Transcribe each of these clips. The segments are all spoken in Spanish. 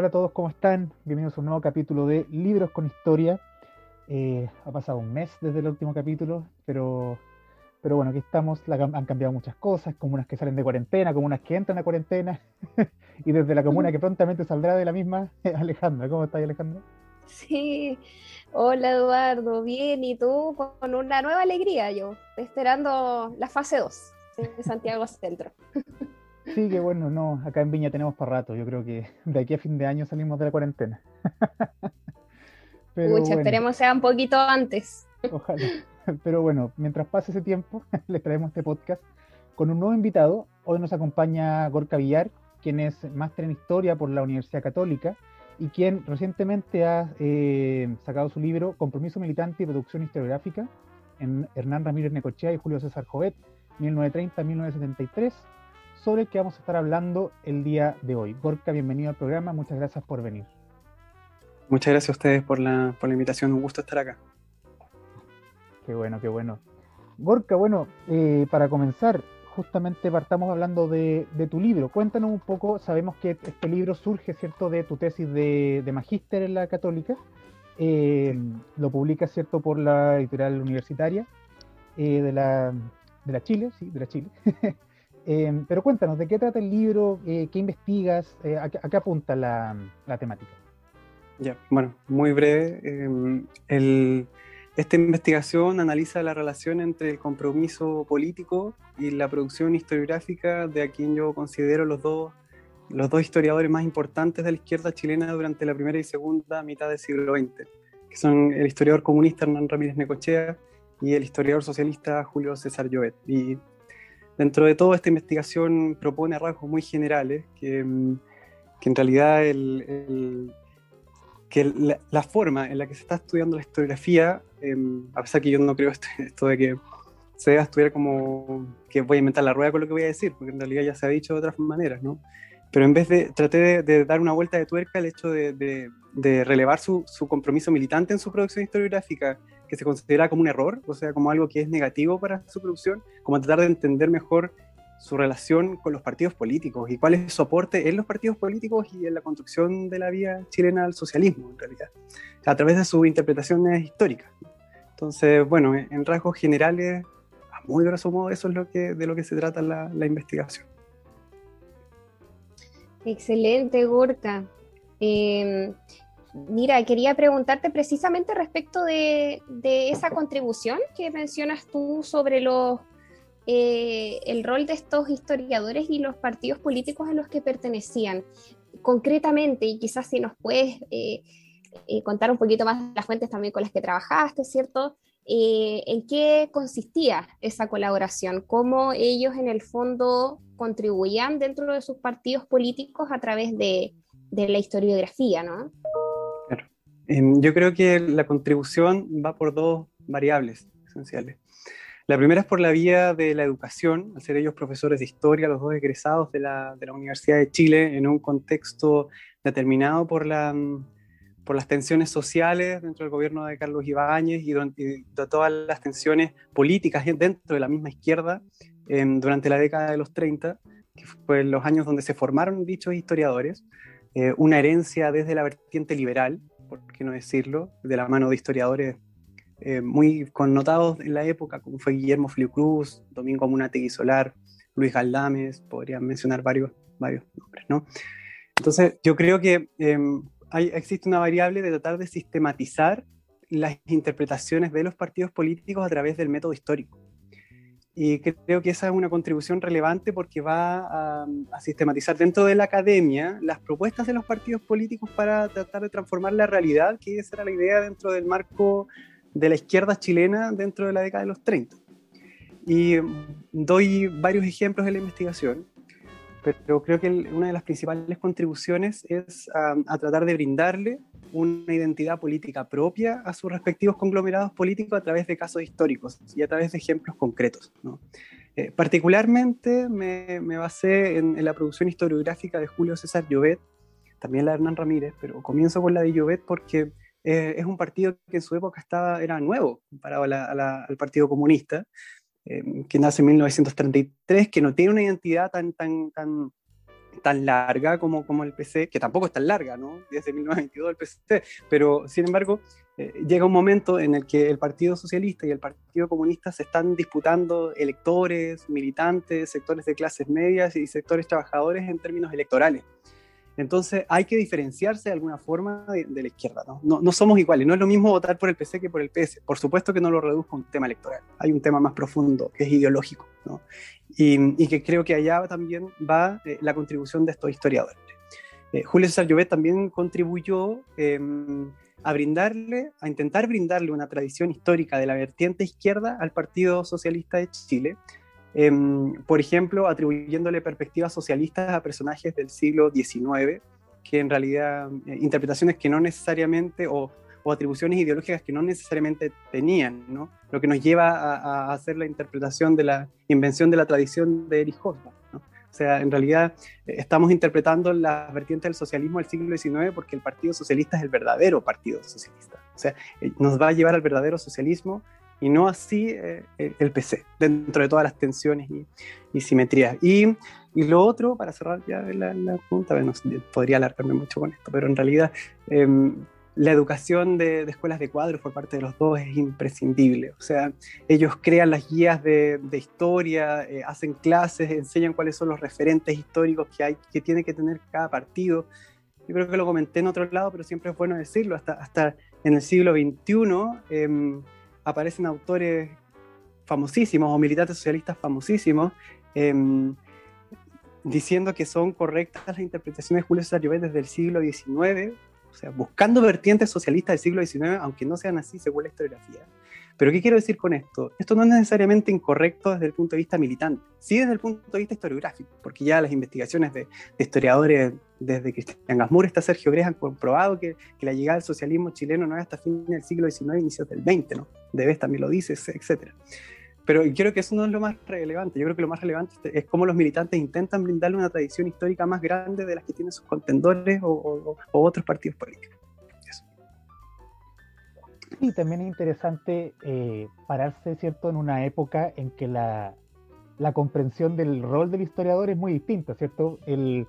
Hola a todos, ¿cómo están? Bienvenidos a un nuevo capítulo de Libros con Historia. Eh, ha pasado un mes desde el último capítulo, pero, pero bueno, aquí estamos. La- han cambiado muchas cosas, comunas que salen de cuarentena, comunas que entran a cuarentena, y desde la comuna que prontamente saldrá de la misma, Alejandra. ¿Cómo estás, Alejandra? Sí, hola Eduardo, bien, ¿y tú? Con una nueva alegría yo, esperando la fase 2 de Santiago Centro. Sí, que bueno, no, acá en Viña tenemos para rato. Yo creo que de aquí a fin de año salimos de la cuarentena. Pero bueno. esperemos sea un poquito antes. Ojalá. Pero bueno, mientras pase ese tiempo, les traemos este podcast con un nuevo invitado. Hoy nos acompaña Gorka Villar, quien es máster en historia por la Universidad Católica y quien recientemente ha eh, sacado su libro Compromiso Militante y Producción Historiográfica en Hernán Ramírez Necochea y Julio César Jovet, 1930-1973, sobre el que vamos a estar hablando el día de hoy. Gorka, bienvenido al programa, muchas gracias por venir. Muchas gracias a ustedes por la, por la invitación, un gusto estar acá. Qué bueno, qué bueno. Gorka, bueno, eh, para comenzar, justamente partamos hablando de, de tu libro. Cuéntanos un poco, sabemos que este libro surge, ¿cierto?, de tu tesis de, de magíster en la católica. Eh, lo publicas, ¿cierto?, por la editorial universitaria eh, de, la, de la Chile, sí, de la Chile. Eh, pero cuéntanos, ¿de qué trata el libro? Eh, ¿Qué investigas? Eh, a, a qué apunta la, la temática? Ya, bueno, muy breve. eh, el- esta investigación analiza la relación entre el compromiso político y la producción historiográfica de a quien yo considero los dos, los dos historiadores más importantes de la izquierda chilena durante la primera y segunda mitad del siglo XX, que son el historiador comunista Hernán Ramírez Necochea y el historiador socialista Julio César Llobet. Y dentro de todo, esta investigación propone rasgos muy generales que, mm, que en realidad el- el, que la, la forma en la que se está estudiando la historiografía, eh, a pesar que yo no creo esto, esto de que se deba estudiar como que voy a inventar la rueda con lo que voy a decir, porque en realidad ya se ha dicho de otras maneras, ¿no? Pero en vez de, traté de, de dar una vuelta de tuerca al hecho de, de- de relevar su, su compromiso militante en su producción historiográfica, que se considera como un error, o sea, como algo que es negativo para su producción, como tratar de entender mejor su relación con los partidos políticos y cuál es su aporte en los partidos políticos y en la construcción de la vía chilena al socialismo, en realidad, a través de sus interpretaciones históricas. Entonces, bueno, en en rasgos generales, a muy grosso modo, eso es lo que, de lo que se trata la, la investigación. Excelente, Gorka. Eh, mira, quería preguntarte precisamente respecto de, esa contribución que mencionas tú sobre eh, el rol de estos historiadores y los partidos políticos a los que pertenecían. Concretamente, y quizás si nos puedes eh, eh, contar un poquito más las fuentes también con las que trabajaste, ¿cierto? ¿En qué consistía esa colaboración? ¿Cómo ellos en el fondo contribuían dentro de sus partidos políticos a través de, de la historiografía, ¿no? Em, Yo creo que la contribución va por dos variables esenciales. La primera es por la vía de la educación, al ser ellos profesores de historia, los dos egresados de la, de la Universidad de Chile, en un contexto determinado por, la, mm, por las tensiones sociales dentro del gobierno de Carlos Ibáñez y, y de todas las tensiones políticas dentro de la misma izquierda em, durante la década de los 30, que fue los años donde se formaron dichos historiadores, eh, una herencia desde la vertiente liberal, por qué no decirlo, de la mano de historiadores eh, muy connotados en la época, como fue Guillermo Filicruz, Domingo Amunategui Solar, Luis Galdames, podrían mencionar varios, varios nombres, ¿no? Entonces, yo creo que hay, existe una variable de tratar de sistematizar las interpretaciones de los partidos políticos a través del método histórico. Y creo que esa es una contribución relevante porque va a, a, sistematizar dentro de la academia las propuestas de los partidos políticos para tratar de transformar la realidad, que esa era la idea dentro del marco de la izquierda chilena dentro de la década de los 30. Y doy varios ejemplos en la investigación, pero creo que una de las principales contribuciones es a, tratar de brindarle una identidad política propia a sus respectivos conglomerados políticos a través de casos históricos y a través de ejemplos concretos. Eh, particularmente me, basé en, la producción historiográfica de Julio César Llobet, también la de Hernán Ramírez, pero comienzo con la de Llobet porque eh, es un partido que en su época estaba, era nuevo comparado al Partido Comunista, eh, que nace en 1933, que no tiene una identidad tan, tan larga como, como el PC, que tampoco es tan larga, ¿no? Desde 1922 el PC, pero sin embargo eh, llega un momento en el que el Partido Socialista y el Partido Comunista se están disputando electores, militantes, sectores de clases medias y sectores trabajadores en términos electorales. Entonces hay que diferenciarse de alguna forma de, la izquierda. ¿no? ¿no? somos iguales, no es lo mismo votar por el PC que por el PS. Por supuesto que no lo reduzco a un tema electoral, hay un tema más profundo que es ideológico ¿no? Y, que creo que allá también va eh, la contribución de estos historiadores. Eh, Julio César Llobet también contribuyó em, a brindarle, a intentar brindarle una tradición histórica de la vertiente izquierda al Partido Socialista de Chile, Em, por ejemplo, atribuyéndole perspectivas socialistas a personajes del siglo XIX, que en realidad eh, interpretaciones que no necesariamente, o, atribuciones ideológicas que no necesariamente tenían, ¿no? lo que nos lleva a, hacer la interpretación de la invención de la tradición de Erich Hobsbawm. O sea, en realidad eh, estamos interpretando las vertientes del socialismo del siglo XIX porque el Partido Socialista es el verdadero Partido Socialista. O sea, eh, nos va a llevar al verdadero socialismo y no así eh, el PC, dentro de todas las tensiones y, simetrías. Y, y, lo otro, para cerrar ya la, la pregunta, bueno, podría alargarme mucho con esto, pero en realidad em, la educación de, escuelas de cuadros por parte de los dos es imprescindible. O sea, ellos crean las guías de, historia, eh, hacen clases, enseñan cuáles son los referentes históricos que, hay, que tiene que tener cada partido. Yo creo que lo comenté en otro lado, pero siempre es bueno decirlo, hasta, hasta en el siglo XXI aparecen autores famosísimos o militantes socialistas famosísimos em, diciendo que son correctas las interpretaciones de Julio César Llobet desde el siglo XIX, o sea, buscando vertientes socialistas del siglo XIX, aunque no sean así según la historiografía. Pero ¿qué quiero decir con esto? Esto no es necesariamente incorrecto desde el punto de vista militante, sí desde el punto de vista historiográfico, porque ya las investigaciones de, historiadores desde Cristian Gasmur hasta Sergio Gres han comprobado que, que, la llegada del socialismo chileno no es hasta fin del siglo XIX, inicios del XX, ¿no? Debes también lo dices, etc. Pero creo que eso no es lo más relevante. Yo creo que lo más relevante es cómo los militantes intentan brindarle una tradición histórica más grande de las que tienen sus contendores o otros partidos políticos. Sí, también es interesante eh, pararse, ¿cierto?, en una época en que la, comprensión del rol del historiador es muy distinta, ¿cierto? El,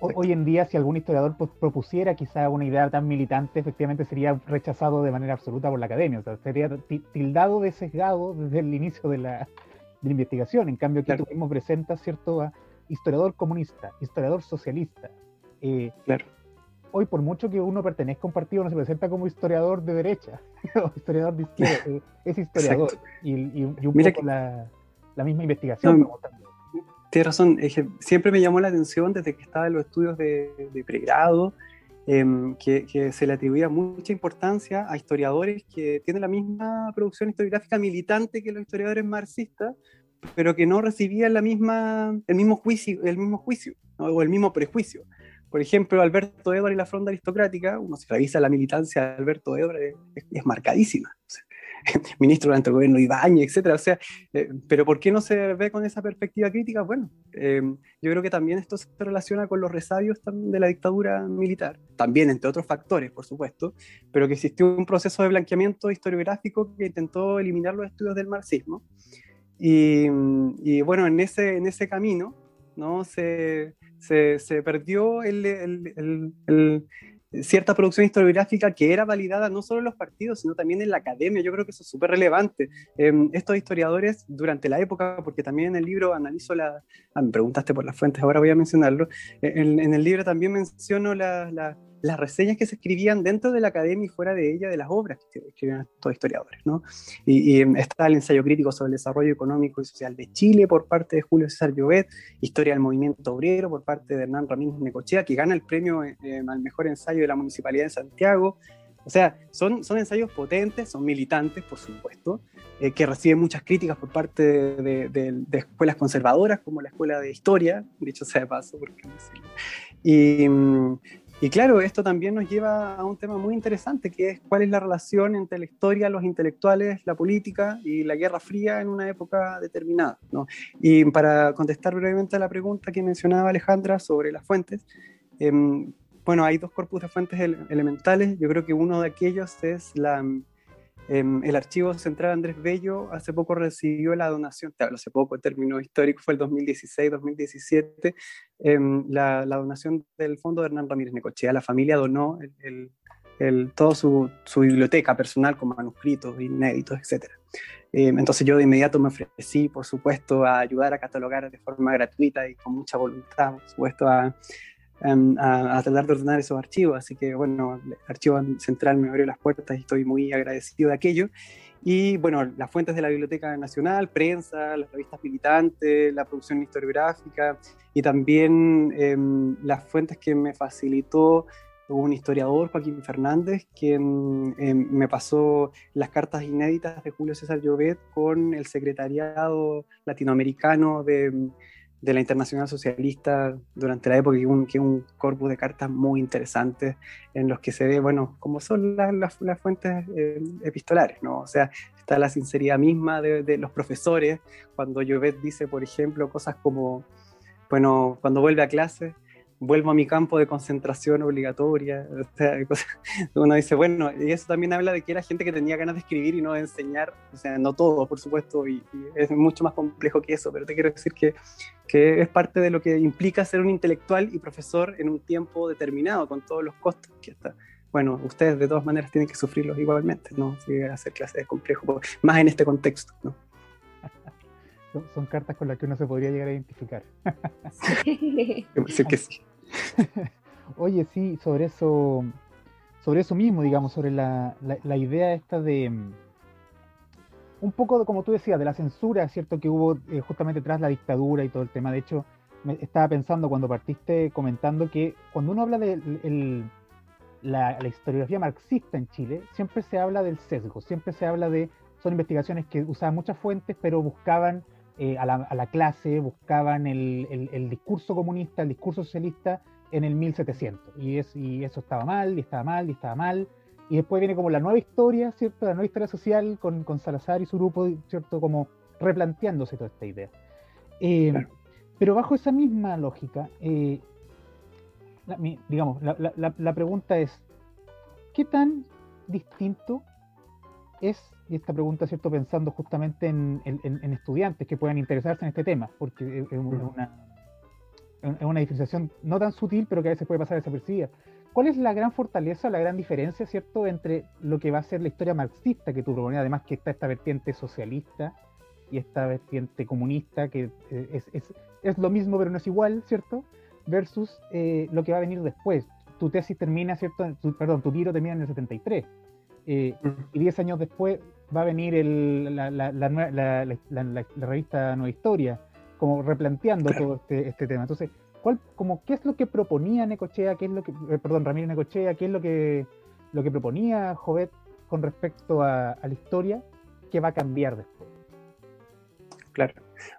hoy en día, si algún historiador propusiera quizá una idea tan militante, efectivamente sería rechazado de manera absoluta por la academia, o sea, sería tildado de sesgado desde el inicio de la, investigación. En cambio, aquí tú mismo presentas, ¿cierto?, a historiador comunista, historiador socialista. Eh, claro hoy por mucho que uno pertenezca a un partido, no se presenta como historiador de derecha o historiador de izquierda, eh, es historiador. Y, un poco la, misma investigación. Tienes razón, siempre me llamó la atención desde que estaba en los estudios de, pregrado, em, que, se le atribuía mucha importancia a historiadores que tienen la misma producción historiográfica militante que los historiadores marxistas, pero que no recibían la misma, el mismo juicio, el mismo juicio o el mismo prejuicio. Por ejemplo, Alberto Edward y la fronda aristocrática, uno se revisa la militancia de Alberto Edward, es, marcadísima. ministro durante el gobierno Ibañez, etc. O sea, eh, pero ¿por qué no se ve con esa perspectiva crítica? Bueno, eh, yo creo que también esto se relaciona con los resabios de la dictadura militar, también entre otros factores, por supuesto, pero que existió un proceso de blanqueamiento historiográfico que intentó eliminar los estudios del marxismo. Y, bueno, en ese, en ese camino, ¿no? Se, se, perdió cierta producción historiográfica que era validada no solo en los partidos, sino también en la academia. Yo creo que eso es súper relevante. Em, estos historiadores, durante la época, porque también en el libro analizo la... Ah, me preguntaste por las fuentes, ahora voy a mencionarlo. En, en el libro también menciono la las reseñas que se escribían dentro de la academia y fuera de ella de las obras que escribían estos historiadores. ¿no? Y, está el ensayo crítico sobre el desarrollo económico y social de Chile por parte de Julio César Llobet, Historia del movimiento obrero por parte de Hernán Ramírez Necochea, que gana el premio eh, al mejor ensayo de la Municipalidad de Santiago, O sea, son, son ensayos potentes, son militantes, por supuesto, eh, que reciben muchas críticas por parte de, escuelas conservadoras, como la Escuela de Historia, dicho sea de paso, porque y, y claro, esto también nos lleva a un tema muy interesante, que es cuál es la relación entre la historia, los intelectuales, la política y la Guerra Fría en una época determinada. ¿no? Y para contestar brevemente a la pregunta que mencionaba Alejandra sobre las fuentes, em, bueno, hay dos corpus de fuentes elementales. Yo creo que uno de aquellos es la, el Archivo Central Andrés Bello hace poco recibió la donación, hace poco, el término histórico fue el 2016-2017, em, la, la, donación del fondo de Hernán Ramírez Necochea. La familia donó el, el, toda su, su, biblioteca personal con manuscritos inéditos, etc. Em, entonces yo de inmediato me ofrecí, por supuesto, a ayudar a catalogar de forma gratuita y con mucha voluntad, por supuesto, a, Em, a, tratar de ordenar esos archivos. Así que, bueno, el Archivo Central me abrió las puertas y estoy muy agradecido de aquello. Y, bueno, las fuentes de la Biblioteca Nacional, prensa, las revistas militantes, la producción historiográfica y también em, las fuentes que me facilitó un historiador, Joaquín Fernández, quien em, me pasó las cartas inéditas de Julio César Llobet con el secretariado latinoamericano de de la Internacional Socialista durante la época, que un, que un corpus de cartas muy interesantes en los que se ve, bueno, cómo son las, las, fuentes eh, epistolares, ¿no? O sea, está la sinceridad misma de, de los profesores, cuando Llobet dice, por ejemplo, cosas como, bueno, cuando vuelve a clase, vuelvo a mi campo de concentración obligatoria. O sea, uno dice, bueno, y eso también habla de que era gente que tenía ganas de escribir y no de enseñar, o sea, no todo, por supuesto, y, es mucho más complejo que eso, pero te quiero decir que, que, es parte de lo que implica ser un intelectual y profesor en un tiempo determinado, con todos los costos que está. Bueno, ustedes de todas maneras tienen que sufrirlos igualmente, ¿no? Si hacer clases es complejo, más en este contexto, ¿no? Son, cartas con las que uno se podría llegar a identificar. Sí, que sí. Oye, sí, sobre eso, sobre eso mismo, digamos, sobre la, la, idea esta de mm, un poco, como tú decías, de la censura, ¿cierto? Que hubo eh, justamente tras la dictadura y todo el tema. De hecho, me estaba pensando cuando partiste comentando que cuando uno habla de la, historiografía marxista en Chile, siempre se habla del sesgo, siempre se habla de, son investigaciones que usaban muchas fuentes, pero buscaban eh, a, la, clase, buscaban el, discurso comunista, el discurso socialista en el 1700. Y, es, y eso estaba mal, y estaba mal, y estaba mal. Y después viene como la nueva historia, ¿cierto? La nueva historia social con, Salazar y su grupo, ¿cierto? Como replanteándose toda esta idea. Eh, pero bajo esa misma lógica, eh, digamos, la, la pregunta es, ¿qué tan distinto es y esta pregunta, ¿cierto? Pensando justamente en, estudiantes que puedan interesarse en este tema, porque es una, es una diferenciación no tan sutil, pero que a veces puede pasar desapercibida. ¿Cuál es la gran fortaleza, la gran diferencia, ¿cierto?, entre lo que va a ser la historia marxista que tú proponías, además que está esta vertiente socialista y esta vertiente comunista, que eh, es, es, es lo mismo pero no es igual, ¿cierto?, versus eh, lo que va a venir después. Tu tesis termina, ¿cierto?, perdón, tu libro termina en el 73. Eh, y 10 años después va a venir el, la, la, la, revista Nueva Historia, como replanteando todo este, este, tema. Entonces, ¿cuál, como, ¿qué es lo que proponía Necochea, qué es lo que, eh, perdón, Ramírez Necochea, qué es lo que, lo que proponía Jovet con respecto a, la historia que va a cambiar después? Claro.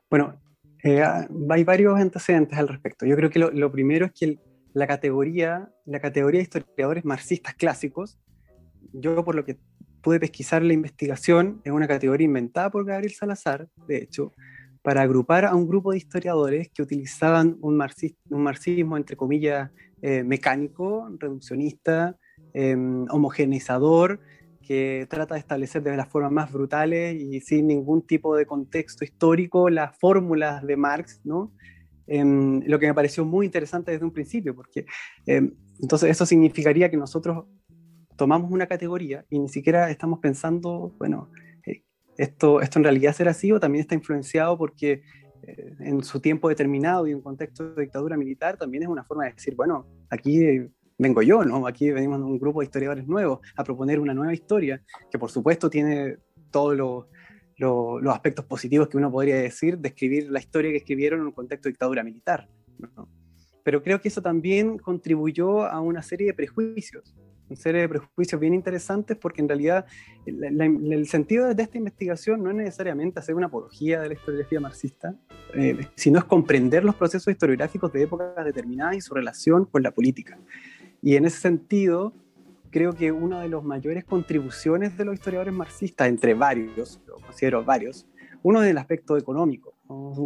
Bueno, eh, hay varios antecedentes al respecto. Yo creo que lo, lo primero es que la categoría, la categoría de historiadores marxistas clásicos yo por lo que pude pesquisar la investigación, es una categoría inventada por Gabriel Salazar, de hecho, para agrupar a un grupo de historiadores que utilizaban un, marxismo, entre comillas, eh, mecánico, reduccionista, em, homogeneizador, que trata de establecer de las formas más brutales y sin ningún tipo de contexto histórico las fórmulas de Marx, ¿no? Em, lo que me pareció muy interesante desde un principio, porque em, entonces eso significaría que nosotros tomamos una categoría y ni siquiera estamos pensando, bueno, eh, esto, esto en realidad será así o también está influenciado porque eh, en su tiempo determinado y en contexto de dictadura militar también es una forma de decir, bueno, aquí vengo yo, ¿no? Aquí venimos un grupo de historiadores nuevos a proponer una nueva historia que por supuesto tiene todos los los aspectos positivos que uno podría decir de escribir la historia que escribieron en un contexto de dictadura militar. Pero creo que eso también contribuyó a una serie de prejuicios serie de prejuicios bien interesantes porque en realidad el sentido de esta investigación no es necesariamente hacer una apología de la historiografía marxista, eh, sino es comprender los procesos historiográficos de épocas determinadas y su relación con la política. Y en ese sentido, creo que una de las mayores contribuciones de los historiadores marxistas, entre varios, lo considero varios, uno es el aspecto económico,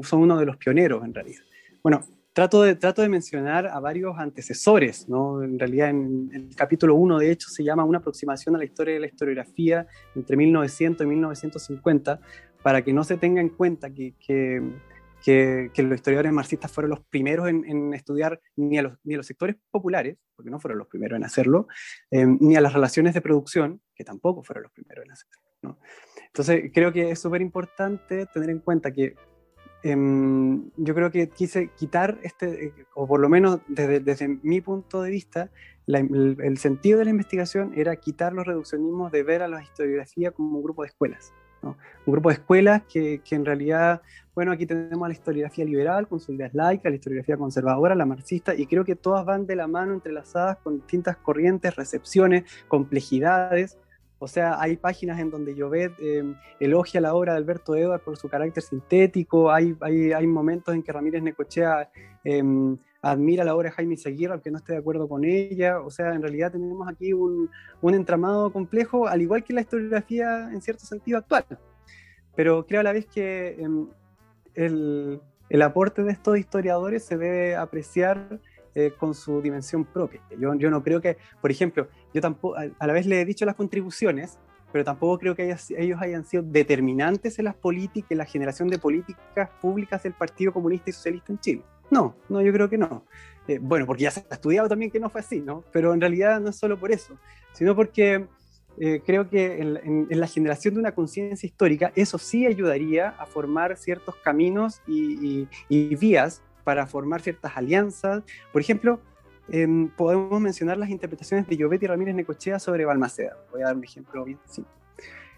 son uno de los pioneros en realidad. Bueno, trato de, trato de mencionar a varios antecesores, ¿no? En realidad en, el capítulo 1 de hecho se llama Una aproximación a la historia de la historiografía entre 1900 y 1950, para que no se tenga en cuenta que, que, que, los historiadores marxistas fueron los primeros en, estudiar ni a, los, ni a, los, sectores populares, porque no fueron los primeros en hacerlo, eh, ni a las relaciones de producción, que tampoco fueron los primeros en hacerlo. ¿no? Entonces creo que es súper importante tener en cuenta que Em, yo creo que quise quitar este, o por lo menos desde, desde mi punto de vista, el, sentido de la investigación era quitar los reduccionismos de ver a la historiografía como un grupo de escuelas. Un grupo de escuelas que, que, en realidad, bueno, aquí tenemos la historiografía liberal con su ideas laicas, la historiografía conservadora, la marxista, y creo que todas van de la mano entrelazadas con distintas corrientes, recepciones, complejidades, o sea, hay páginas en donde Llobet eh, elogia la obra de Alberto Edward por su carácter sintético, hay, hay, hay momentos en que Ramírez Necochea em, admira la obra de Jaime Seguirra, aunque no esté de acuerdo con ella. O sea, en realidad tenemos aquí un, un entramado complejo, al igual que la historiografía en cierto sentido actual. Pero creo a la vez que em, el, el aporte de estos historiadores se debe apreciar eh, con su dimensión propia. Yo, yo no creo que, por ejemplo, yo tampoco, a, la vez le he dicho las contribuciones, pero tampoco creo que ellos hayan sido determinantes en las políticas, en la generación de políticas públicas del Partido Comunista y Socialista en Chile. No, no, yo creo que no. Eh, bueno, porque ya se ha estudiado también que no fue así, ¿no? Pero en realidad no es solo por eso, sino porque eh, creo que en, la generación de una conciencia histórica, eso sí ayudaría a formar ciertos caminos y, y vías para formar ciertas alianzas. Por ejemplo, em, podemos mencionar las interpretaciones de Llobet y Ramírez Necochea sobre Balmaceda. Voy a dar un ejemplo bien simple.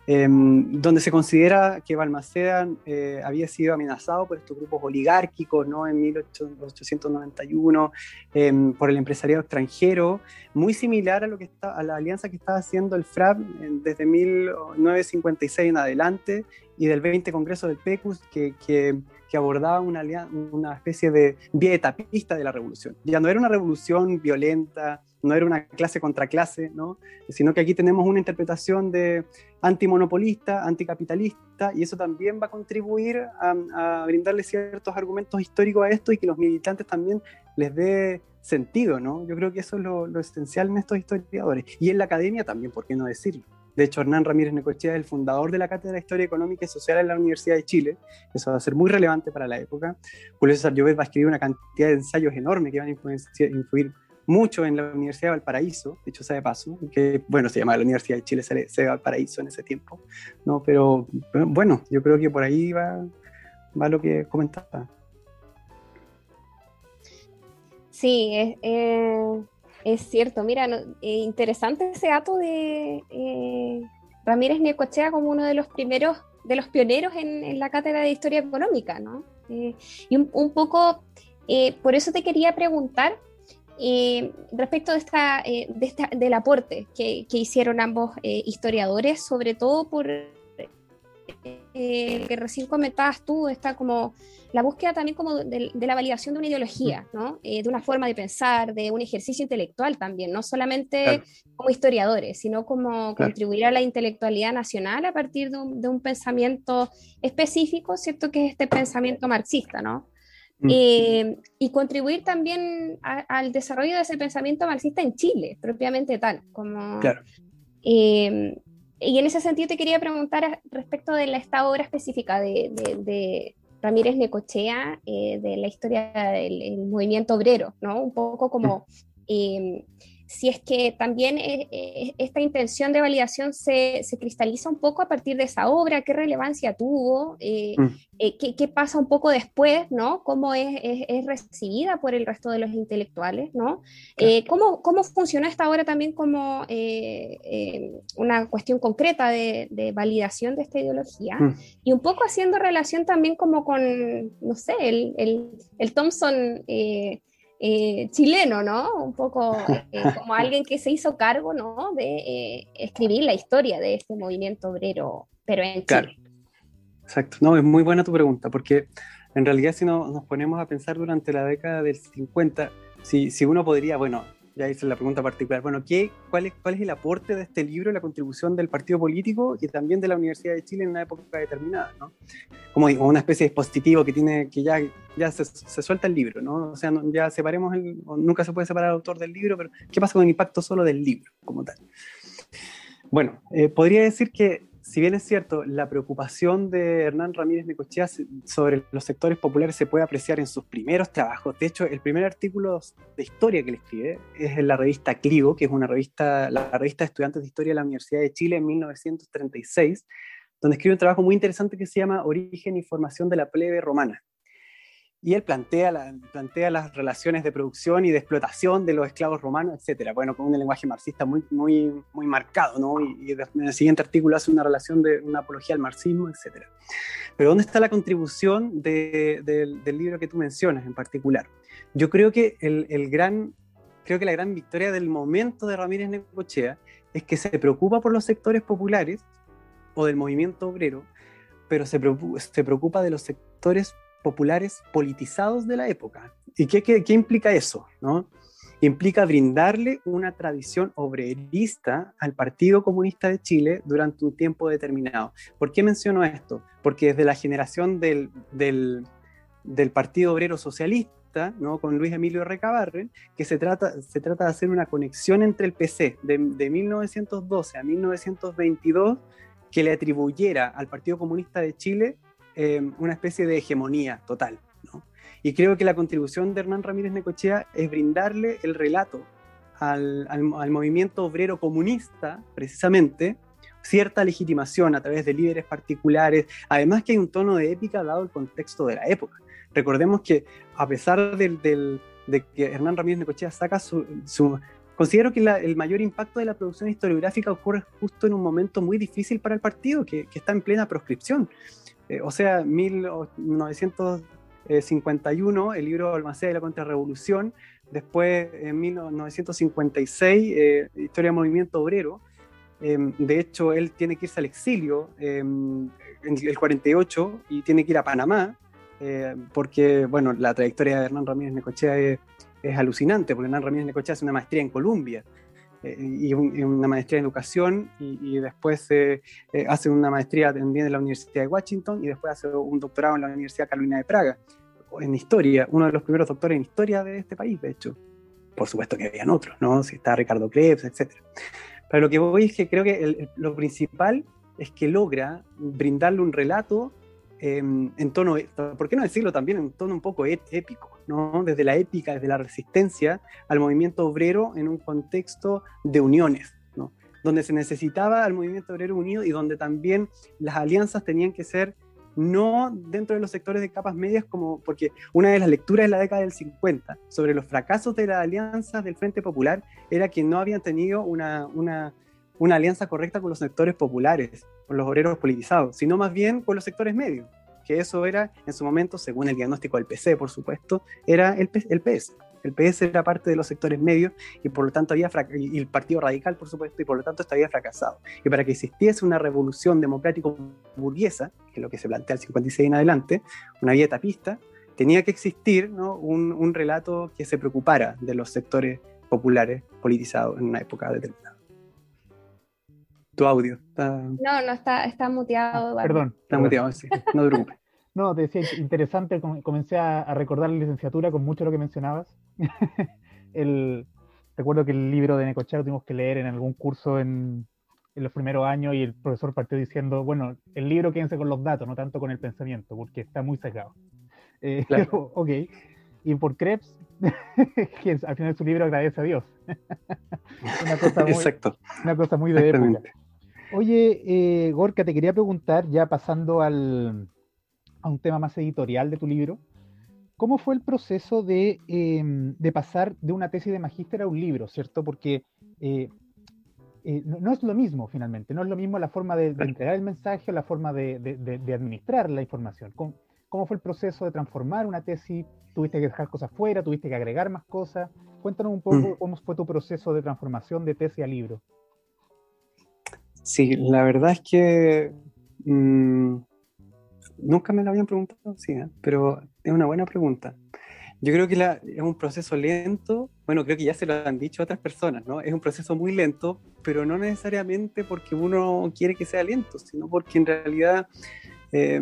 Em, donde se considera que Balmaceda eh, había sido amenazado por estos grupos oligárquicos ¿no? en 1891, em, por el empresariado extranjero, muy similar a, lo que está, a la alianza que estaba haciendo el FRAP desde 1956 en adelante y del 20 Congreso del PECUS, que, que que abordaba una, una especie de vía etapista de la revolución. Ya no era una revolución violenta, no era una clase contra clase, ¿no? sino que aquí tenemos una interpretación de antimonopolista, anticapitalista, y eso también va a contribuir a, brindarle ciertos argumentos históricos a esto y que los militantes también les dé sentido, ¿no? Yo creo que eso es lo, lo esencial en estos historiadores. Y en la academia también, ¿por qué no decirlo? De hecho, Hernán Ramírez Necochea es el fundador de la Cátedra de Historia Económica y Social en la Universidad de Chile. Eso va a ser muy relevante para la época. Julio César Llobet va a escribir una cantidad de ensayos enormes que van a influir mucho en la Universidad de Valparaíso, dicho sea de paso, que bueno, se llamaba la Universidad de Chile se de Valparaíso en ese tiempo, ¿no? Pero bueno, yo creo que por ahí va, lo que comentaba. Sí, es, eh, es cierto, mira, eh, interesante ese dato de eh, Ramírez Necochea como uno de los primeros, de los pioneros en, la cátedra de historia económica, ¿no? Eh, y un, poco, por eso te quería preguntar respecto de esta, de del aporte que hicieron ambos historiadores, sobre todo por eh, que recién comentabas tú, está como la búsqueda también como de, la validación de una ideología, ¿no? Eh, de una forma de pensar, de un ejercicio intelectual también, no solamente como historiadores, sino como contribuir a la intelectualidad nacional a partir de un, pensamiento específico, ¿cierto? Que es este pensamiento marxista, ¿no? Eh, y contribuir también al desarrollo de ese pensamiento marxista en Chile, propiamente tal, como... Claro y en ese sentido te quería preguntar respecto de esta obra específica de, Ramírez Necochea, eh, de la historia del movimiento obrero, ¿no? Un poco como... Em, si es que también eh, eh, esta intención de validación se, cristaliza un poco a partir de esa obra, qué relevancia tuvo, eh, mm. qué, pasa un poco después, ¿no? Cómo es, recibida por el resto de los intelectuales, ¿no? ¿cómo, ¿cómo, funciona esta obra también como una cuestión concreta de, validación de esta ideología? Mm. Y un poco haciendo relación también como con, no sé, el, el, el Thompson eh, chileno, ¿no? Un poco eh, como alguien que se hizo cargo, ¿no? De eh, escribir la historia de este movimiento obrero, pero en Chile. Exacto, no, es muy buena tu pregunta, porque en realidad si no, nos ponemos a pensar durante la década del 50, si, si uno podría, bueno, ya hice la pregunta particular. Bueno, ¿qué, cuál, es, ¿cuál es el aporte de este libro, la contribución del partido político y también de la Universidad de Chile en una época determinada? ¿no? Como una especie de dispositivo que tiene que ya, ya se, se suelta el libro, ¿no? O sea, ya separemos, el, nunca se puede separar el autor del libro, pero ¿qué pasa con el impacto solo del libro como tal? Bueno, eh, podría decir que si bien es cierto, la preocupación de Hernán Ramírez Necochea sobre los sectores populares se puede apreciar en sus primeros trabajos. De hecho, el primer artículo de historia que le escribe es en la revista Clivo, que es una revista, la revista de estudiantes de historia de la Universidad de Chile en 1936, donde escribe un trabajo muy interesante que se llama Origen y formación de la plebe romana y él plantea, la, plantea las relaciones de producción y de explotación de los esclavos romanos, etcétera. Bueno, con un lenguaje marxista muy, muy, muy marcado, ¿no? Y, en el siguiente artículo hace una relación de una apología al marxismo, etcétera. Pero ¿dónde está la contribución de, del libro que tú mencionas en particular? Yo creo que el, gran, creo que la gran victoria del momento de Ramírez Necochea es que se preocupa por los sectores populares o del movimiento obrero, pero se preocupa de los sectores populares politizados de la época. ¿Y qué, qué, implica eso? ¿no? Implica brindarle una tradición obrerista al Partido Comunista de Chile durante un tiempo determinado. ¿Por qué menciono esto? Porque desde la generación del, del, del Partido Obrero Socialista, ¿no? con Luis Emilio Recabarren, que se trata, se trata de hacer una conexión entre el PC de, de 1912 a 1922 que le atribuyera al Partido Comunista de Chile eh, una especie de hegemonía total. ¿no? Y creo que la contribución de Hernán Ramírez Necochea es brindarle el relato al, al, movimiento obrero comunista, precisamente, cierta legitimación a través de líderes particulares, además que hay un tono de épica dado el contexto de la época. Recordemos que a pesar del, del, de que Hernán Ramírez Necochea saca su... su considero que el mayor impacto de la producción historiográfica ocurre justo en un momento muy difícil para el partido, que, que está en plena proscripción. Eh, o sea, 1951, el libro Almacén de la Contrarrevolución, después en 1956, eh, Historia del Movimiento Obrero. Em, de hecho, él tiene que irse al exilio em, en el 48 y tiene que ir a Panamá, eh, porque, bueno, la trayectoria de Hernán Ramírez Necochea es, es alucinante, porque Hernán Ramírez Necochea hace una maestría en Colombia. Eh, y, una maestría en educación y, después eh, hace una maestría también en la Universidad de Washington y después hace un doctorado en la Universidad Carolina de Praga en historia, uno de los primeros doctores en historia de este país, de hecho. Por supuesto que habían otros, ¿no? Si está Ricardo Krebs, etc. Pero lo que voy es que creo que lo principal es que logra brindarle un relato en tono, ¿por qué no decirlo también en tono un poco épico, ¿no? desde la épica, desde la resistencia al movimiento obrero en un contexto de uniones, donde se necesitaba al movimiento obrero unido y donde también las alianzas tenían que ser no dentro de los sectores de capas medias, como porque una de las lecturas de la década del 50 sobre los fracasos de las alianzas del Frente Popular era que no habían tenido una, una una alianza correcta con los sectores populares, con los obreros politizados, sino más bien con los sectores medios, que eso era en su momento, según el diagnóstico del PC, por supuesto, era el, PS. El PS era parte de los sectores medios y por lo tanto había y el Partido Radical, por supuesto, y por lo tanto esto había fracasado. Y para que existiese una revolución democrático burguesa, que es lo que se plantea el 56 en adelante, una vía etapista, tenía que existir ¿no? un relato que se preocupara de los sectores populares politizados en una época determinada tu audio. Está... No, no, está, está muteado. Perdón. Está muteado, sí. No te preocupes. No, te decía, interesante, comencé a, recordar la licenciatura con mucho de lo que mencionabas. el, recuerdo que el libro de Necochea lo tuvimos que leer en algún curso en, en, los primeros años y el profesor partió diciendo, bueno, el libro quédense con los datos, no tanto con el pensamiento, porque está muy sesgado. Eh, claro. ok. Y por Krebs, al final de su libro agradece a Dios. una, cosa muy, Exacto. una cosa muy de época. Oye, eh, Gorka, te quería preguntar, ya pasando al, a un tema más editorial de tu libro, ¿cómo fue el proceso de, em, de pasar de una tesis de magíster a un libro, ¿cierto? Porque eh, eh, no, es lo mismo finalmente, no es lo mismo la forma de, entregar el mensaje o la forma de, de administrar la información. ¿Cómo, ¿Cómo fue el proceso de transformar una tesis? ¿Tuviste que dejar cosas fuera? ¿Tuviste que agregar más cosas? Cuéntanos un poco mm. cómo fue tu proceso de transformación de tesis a libro. Sí, la verdad es que mm, nunca me lo habían preguntado, sí, ¿eh? pero es una buena pregunta. Yo creo que es un proceso lento, bueno, creo que ya se lo han dicho otras personas, ¿no? Es un proceso muy lento, pero no necesariamente porque uno quiere que sea lento, sino porque en realidad eh,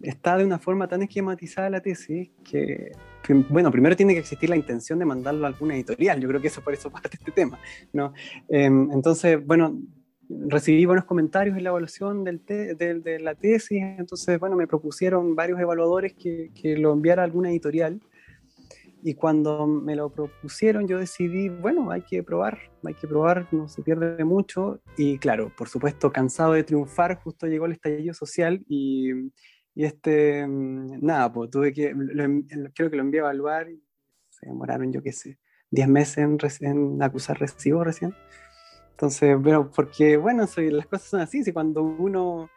está de una forma tan esquematizada la tesis que, bueno, primero tiene que existir la intención de mandarlo a alguna editorial, yo creo que eso por eso parte este tema, ¿no? Em, entonces, bueno, recibí buenos comentarios en la evaluación del de, la tesis, entonces, bueno, me propusieron varios evaluadores que, que, lo enviara a alguna editorial. Y cuando me lo propusieron, yo decidí, bueno, hay que probar, hay que probar, no se pierde mucho. Y claro, por supuesto, cansado de triunfar, justo llegó el estallido social y, y este, mm, nada, pues tuve que, creo que lo envié a evaluar y se demoraron, yo qué sé, 10 meses en, en acusar recibo recién. Entonces, bueno, porque, bueno, las cosas son así, si cuando uno,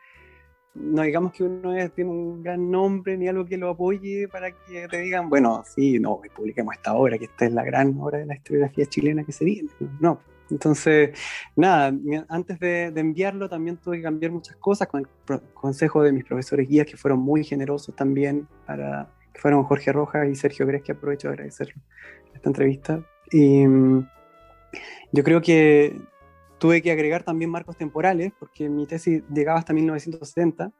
no digamos que uno tiene un gran nombre ni algo que lo apoye para que te digan, bueno, sí, no, publiquemos esta obra, que esta es la gran obra de la historiografía chilena que se viene. No, entonces, nada, antes de, enviarlo también tuve que cambiar muchas cosas con el consejo de mis profesores guías que fueron muy generosos también, para, que fueron Jorge Rojas y Sergio Gres, que aprovecho de agradecer esta entrevista. Y mm, yo creo que Tuve que agregar también marcos temporales, porque mi tesis llegaba hasta 1970,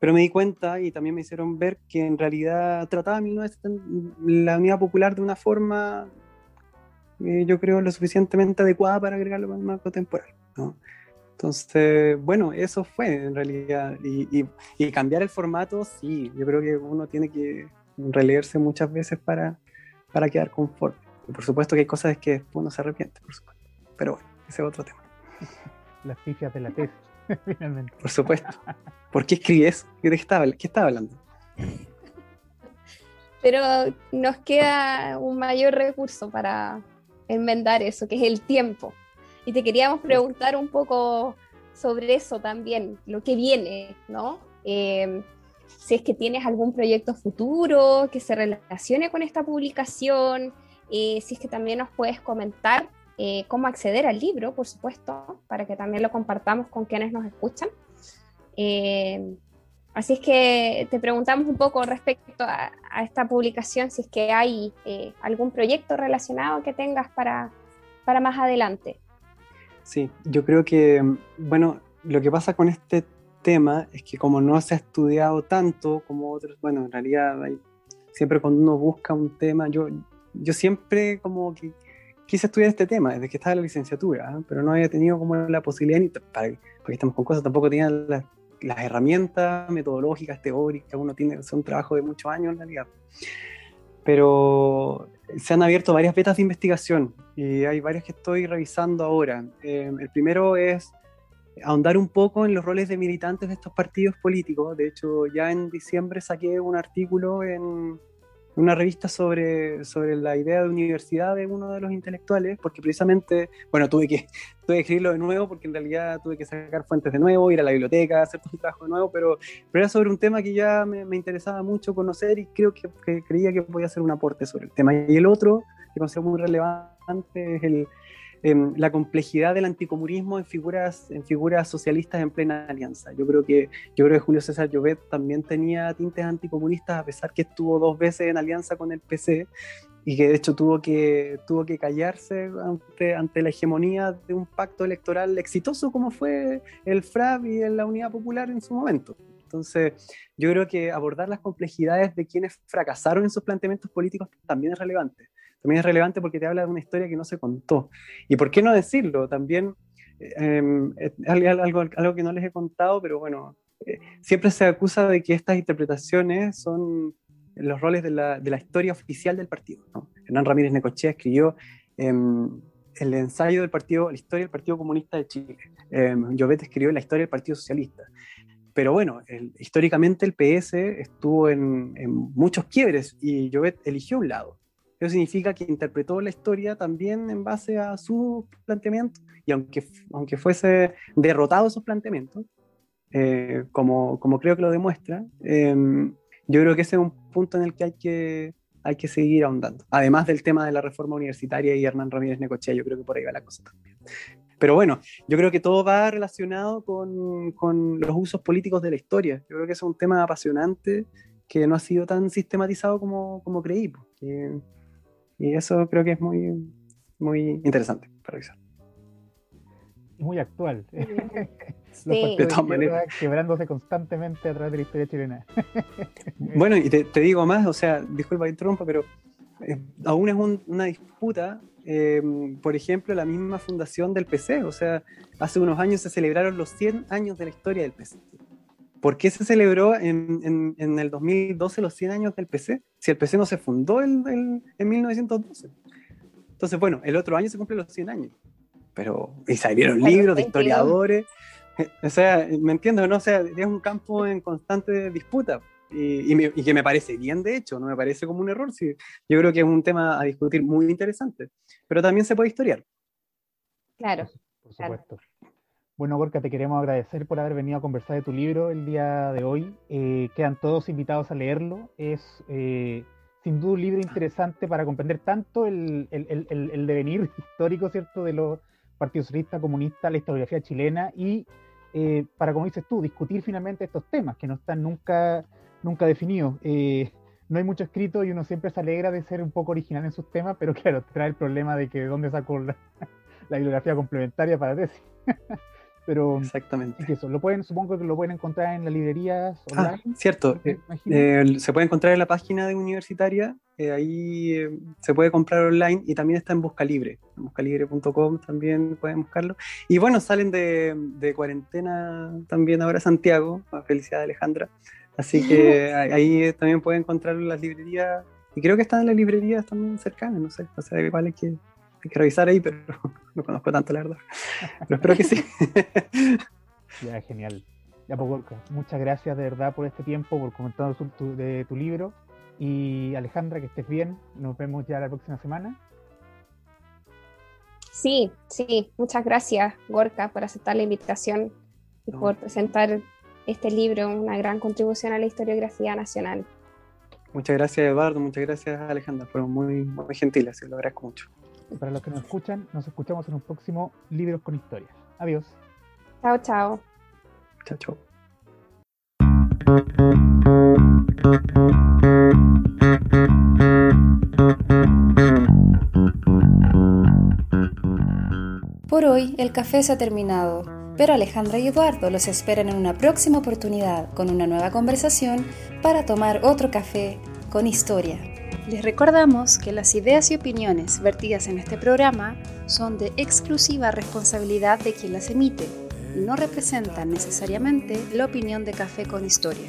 pero me di cuenta y también me hicieron ver que en realidad trataba la unidad popular de una forma, eh, yo creo, lo suficientemente adecuada para agregarlo al marco temporal. Entonces, bueno, eso fue en realidad. Y, y, cambiar el formato, sí, yo creo que uno tiene que releerse muchas veces para, para quedar conforme. por supuesto que hay cosas que uno se arrepiente, por supuesto. Pero bueno, ese es otro tema. Las pifias de la tesis, finalmente. Por supuesto. ¿Por qué escribes? ¿De qué estaba, qué estaba hablando? Pero nos queda un mayor recurso para enmendar eso, que es el tiempo. Y te queríamos preguntar un poco sobre eso también, lo que viene, ¿no? Eh, si es que tienes algún proyecto futuro que se relacione con esta publicación, eh, si es que también nos puedes comentar eh, cómo acceder al libro, por supuesto, para que también lo compartamos con quienes nos escuchan. Eh, así es que te preguntamos un poco respecto a, esta publicación, si es que hay eh, algún proyecto relacionado que tengas para, para más adelante. Sí, yo creo que, bueno, lo que pasa con este tema es que como no se ha estudiado tanto como otros, bueno, en realidad siempre cuando uno busca un tema, yo, yo siempre como que quise estudiar este tema desde que estaba en la licenciatura, ¿eh? pero no había tenido como la posibilidad, ni para, porque estamos con cosas, tampoco tenía las, herramientas metodológicas, teóricas, uno tiene, es un trabajo de muchos años en realidad. Pero se han abierto varias vetas de investigación y hay varias que estoy revisando ahora. Eh, el primero es ahondar un poco en los roles de militantes de estos partidos políticos. De hecho, ya en diciembre saqué un artículo en, una revista sobre, sobre la idea de universidad de uno de los intelectuales, porque precisamente, bueno, tuve que, tuve que escribirlo de nuevo, porque en realidad tuve que sacar fuentes de nuevo, ir a la biblioteca, hacer un trabajo de nuevo, pero, pero era sobre un tema que ya me, me interesaba mucho conocer y creo que, que, creía que podía hacer un aporte sobre el tema. Y el otro, que considero muy relevante, es el, Em, la complejidad del anticomunismo en figuras, en figuras socialistas en plena alianza. Yo creo que, yo creo que Julio César Llobet también tenía tintes anticomunistas, a pesar que estuvo dos veces en alianza con el PC y que de hecho tuvo que, tuvo que callarse ante, ante la hegemonía de un pacto electoral exitoso como fue el FRAP y la Unidad Popular en su momento. Entonces, yo creo que abordar las complejidades de quienes fracasaron en sus planteamientos políticos también es relevante también es relevante porque te habla de una historia que no se contó. ¿Y por qué no decirlo? También eh, algo, algo que no les he contado, pero bueno, eh, siempre se acusa de que estas interpretaciones son los roles de la, de la historia oficial del partido. Hernán Ramírez Necochea escribió em, el ensayo del partido, la historia del Partido Comunista de Chile. Eh, Llobet escribió la historia del Partido Socialista. Pero bueno, históricamente el PS estuvo en, en, muchos quiebres y Llobet eligió un lado. Eso significa que interpretó la historia también en base a su planteamiento y aunque, aunque fuese derrotado esos planteamientos, eh, como, como creo que lo demuestra, eh, yo creo que ese es un punto en el que hay que, hay que seguir ahondando. Además del tema de la reforma universitaria y Hernán Ramírez Necochea, yo creo que por ahí va la cosa también. Pero bueno, yo creo que todo va relacionado con, con, los usos políticos de la historia. Yo creo que es un tema apasionante que no ha sido tan sistematizado como, como creí. Y eso creo que es muy, muy interesante para revisar. Muy actual. Sí. de todas maneras. Quebrándose constantemente a través de la historia chilena. bueno, y te, te, digo más, o sea, disculpa que interrumpa, pero eh, aún es un, una disputa eh, por ejemplo, la misma fundación del PC. O sea, hace unos años se celebraron los 100 años de la historia del PC. ¿Por qué se celebró en, en, en el 2012 los 100 años del PC? Si el PC no se fundó en, en 1912. Entonces, bueno, el otro año se cumplen los 100 años. Pero, y salieron libros de historiadores. O sea, ¿me entiendes? ¿no? O sea, es un campo en constante disputa. Y, y, me, y, que me parece bien, de hecho, no me parece como un error. Sí, yo creo que es un tema a discutir muy interesante, pero también se puede historiar. Claro. Por supuesto. Claro. Bueno, Gorka, te queremos agradecer por haber venido a conversar de tu libro el día de hoy. Eh, quedan todos invitados a leerlo. Es eh, sin duda un libro interesante para comprender tanto el, el, el, el devenir histórico, ¿cierto?, de los partidos socialistas, comunistas, la historiografía chilena y eh, para, como dices tú, discutir finalmente estos temas que no están nunca nunca definido. Eh, no hay mucho escrito y uno siempre se alegra de ser un poco original en sus temas, pero claro, trae el problema de que de dónde sacó la, la bibliografía complementaria para tesis. Pero exactamente. es eso lo pueden supongo que lo pueden encontrar en las librerías online ah, cierto eh, se puede encontrar en la página de universitaria eh, ahí eh, se puede comprar online y también está en busca libre. En buscalibre.com también pueden buscarlo. Y bueno salen de, de cuarentena también ahora Santiago. Felicidad Alejandra. Así que ahí también pueden encontrar las librerías, y creo que están en las librerías también cercanas, no sé, o sea, igual hay que, hay que revisar ahí, pero no conozco tanto la verdad. Pero espero que sí. Ya, genial. Ya, pues, muchas gracias de verdad por este tiempo, por comentar tu, de tu libro. Y Alejandra, que estés bien. Nos vemos ya la próxima semana. Sí, sí. Muchas gracias, Gorka, por aceptar la invitación y por presentar este libro, una gran contribución a la historiografía nacional. Muchas gracias Eduardo, muchas gracias Alejandra, fueron muy, muy gentiles y lo agradezco mucho. Para los que nos escuchan, nos escuchamos en un próximo Libros con Historia. Adiós. Chao, chao. Chao, chao. Por hoy el café se ha terminado, pero Alejandra y Eduardo los esperan en una próxima oportunidad con una nueva conversación para tomar otro café con historia. Les recordamos que las ideas y opiniones vertidas en este programa son de exclusiva responsabilidad de quien las emite y no representan necesariamente la opinión de Café con Historia.